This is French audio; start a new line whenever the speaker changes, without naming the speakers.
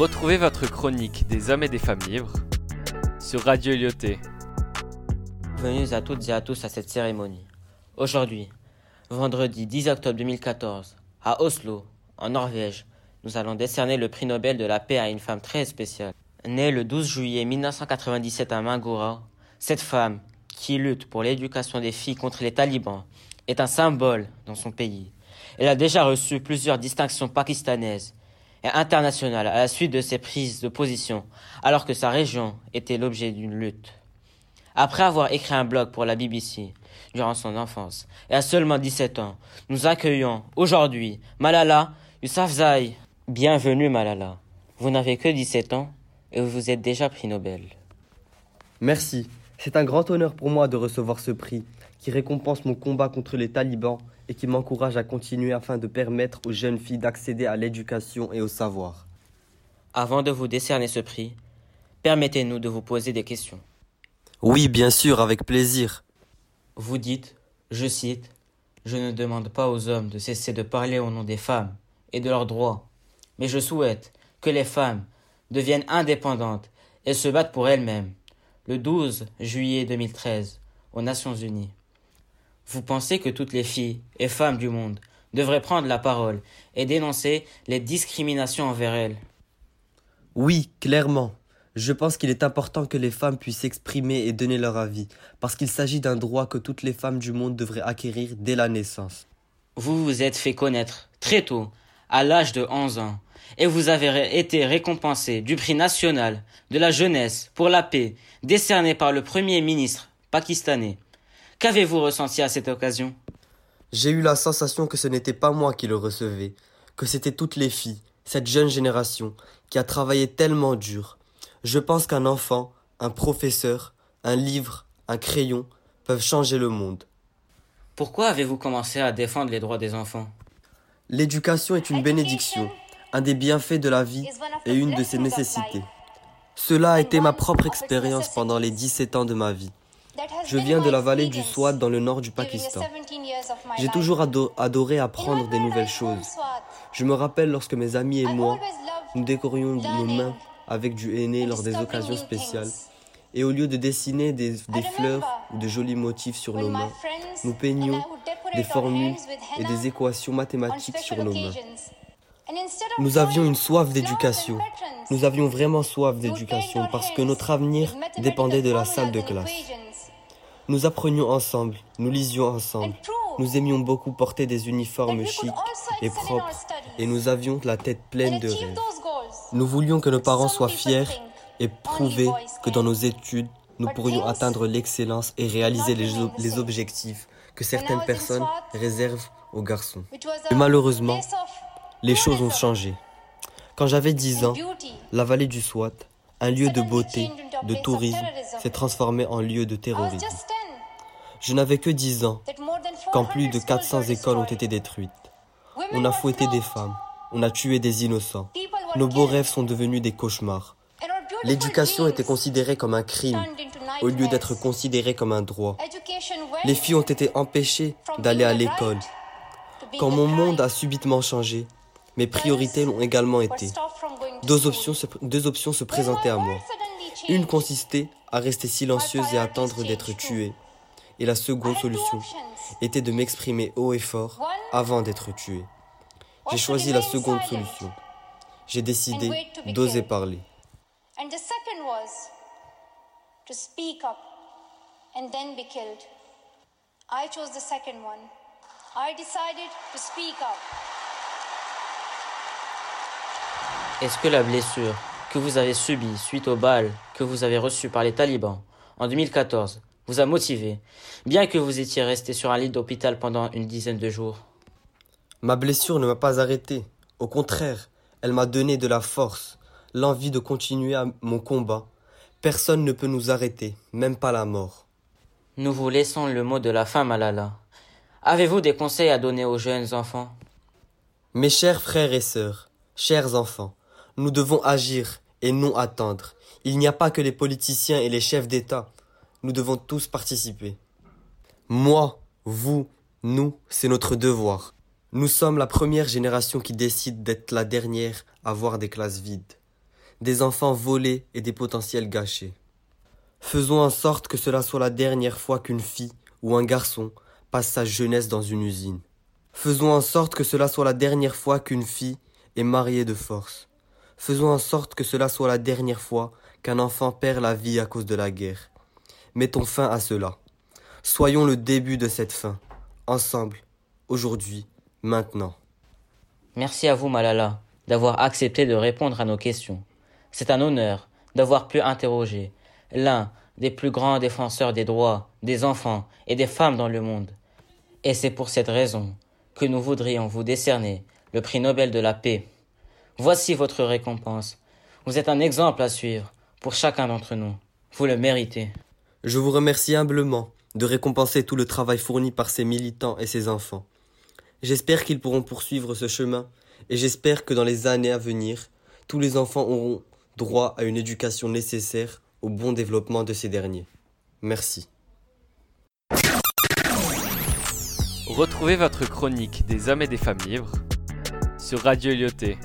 Retrouvez votre chronique des hommes et des femmes libres sur Radio Lyoté.
Bienvenue à toutes et à tous à cette cérémonie. Aujourd'hui, vendredi 10 octobre 2014, à Oslo, en Norvège, nous allons décerner le prix Nobel de la paix à une femme très spéciale. Née le 12 juillet 1997 à Mangora, cette femme, qui lutte pour l'éducation des filles contre les talibans, est un symbole dans son pays. Elle a déjà reçu plusieurs distinctions pakistanaises et internationales à la suite de ses prises de position, alors que sa région était l'objet d'une lutte. Après avoir écrit un blog pour la BBC durant son enfance et à seulement 17 ans, nous accueillons aujourd'hui Malala Yousafzai. Bienvenue Malala. Vous n'avez que 17 ans et vous êtes déjà prix Nobel.
Merci. C'est un grand honneur pour moi de recevoir ce prix qui récompense mon combat contre les talibans et qui m'encourage à continuer afin de permettre aux jeunes filles d'accéder à l'éducation et au savoir.
Avant de vous décerner ce prix, permettez-nous de vous poser des questions.
Oui, bien sûr, avec plaisir.
Vous dites, je cite, Je ne demande pas aux hommes de cesser de parler au nom des femmes et de leurs droits, mais je souhaite que les femmes deviennent indépendantes et se battent pour elles-mêmes. Le 12 juillet 2013, aux Nations Unies. Vous pensez que toutes les filles et femmes du monde devraient prendre la parole et dénoncer les discriminations envers elles?
Oui, clairement. Je pense qu'il est important que les femmes puissent s'exprimer et donner leur avis, parce qu'il s'agit d'un droit que toutes les femmes du monde devraient acquérir dès la naissance.
Vous vous êtes fait connaître très tôt, à l'âge de 11 ans, et vous avez été récompensé du prix national de la jeunesse pour la paix, décerné par le Premier ministre pakistanais. Qu'avez-vous ressenti à cette occasion?
J'ai eu la sensation que ce n'était pas moi qui le recevais, que c'était toutes les filles, cette jeune génération, qui a travaillé tellement dur. Je pense qu'un enfant, un professeur, un livre, un crayon peuvent changer le monde.
Pourquoi avez-vous commencé à défendre les droits des enfants?
L'éducation est une bénédiction, un des bienfaits de la vie et une de ses nécessités. Cela a été ma propre expérience pendant les 17 ans de ma vie. Je viens de la vallée du Swat dans le nord du Pakistan. J'ai toujours adoré apprendre des nouvelles choses. Je me rappelle lorsque mes amis et moi, nous décorions nos mains avec du henné lors des occasions spéciales. Et au lieu de dessiner des, des fleurs ou de jolis motifs sur nos mains, nous peignions des formules et des équations mathématiques sur nos mains. Nous avions une soif d'éducation. Nous avions vraiment soif d'éducation parce que notre avenir dépendait de la salle de classe. Nous apprenions ensemble, nous lisions ensemble. Nous aimions beaucoup porter des uniformes chics et propres et nous avions la tête pleine de rêves. Nous voulions que nos parents soient fiers et prouver que dans nos études, nous pourrions atteindre l'excellence et réaliser les, les objectifs que certaines personnes réservent aux garçons. Mais malheureusement, les choses ont changé. Quand j'avais 10 ans, la vallée du Swat, un lieu de beauté, de tourisme, s'est transformé en lieu de terrorisme. Je n'avais que 10 ans quand plus de 400 écoles ont été détruites. On a fouetté des femmes, on a tué des innocents. Nos beaux rêves sont devenus des cauchemars. L'éducation était considérée comme un crime au lieu d'être considérée comme un droit. Les filles ont été empêchées d'aller à l'école. Quand mon monde a subitement changé, mes priorités l'ont également été. Deux options, se, présentaient à moi. Une consistait à rester silencieuse et attendre d'être tuée. Et la seconde solution était de m'exprimer haut et fort avant d'être tuée. J'ai choisi la seconde solution. J'ai décidé d'oser parler.
Est-ce que la blessure que vous avez subie suite au bal que vous avez reçu par les talibans en 2014 vous a motivé, bien que vous étiez resté sur un lit d'hôpital pendant une dizaine de jours
Ma blessure ne m'a pas arrêté. Au contraire, elle m'a donné de la force, l'envie de continuer à mon combat. Personne ne peut nous arrêter, même pas la mort.
Nous vous laissons le mot de la fin, Malala. Avez-vous des conseils à donner aux jeunes enfants?
Mes chers frères et sœurs, chers enfants, nous devons agir et non attendre. Il n'y a pas que les politiciens et les chefs d'État. Nous devons tous participer. Moi, vous, nous, c'est notre devoir. Nous sommes la première génération qui décide d'être la dernière à voir des classes vides. des enfants volés et des potentiels gâchés. Faisons en sorte que cela soit la dernière fois qu'une fille ou un garçon passe sa jeunesse dans une usine. Faisons en sorte que cela soit la dernière fois qu'une fille est mariée de force. Faisons en sorte que cela soit la dernière fois qu'un enfant perd la vie à cause de la guerre. Mettons fin à cela. Soyons le début de cette fin, ensemble, aujourd'hui, maintenant.
Merci à vous, Malala, d'avoir accepté de répondre à nos questions. C'est un honneur d'avoir pu interroger l'un des plus grands défenseurs des droits des enfants et des femmes dans le monde. Et c'est pour cette raison que nous voudrions vous décerner le prix Nobel de la paix. Voici votre récompense. Vous êtes un exemple à suivre pour chacun d'entre nous. Vous le méritez.
Je vous remercie humblement de récompenser tout le travail fourni par ces militants et ces enfants. J'espère qu'ils pourront poursuivre ce chemin et j'espère que dans les années à venir, tous les enfants auront droit à une éducation nécessaire au bon développement de ces derniers. Merci.
Retrouvez votre chronique des hommes et des femmes libres sur Radio Lyoté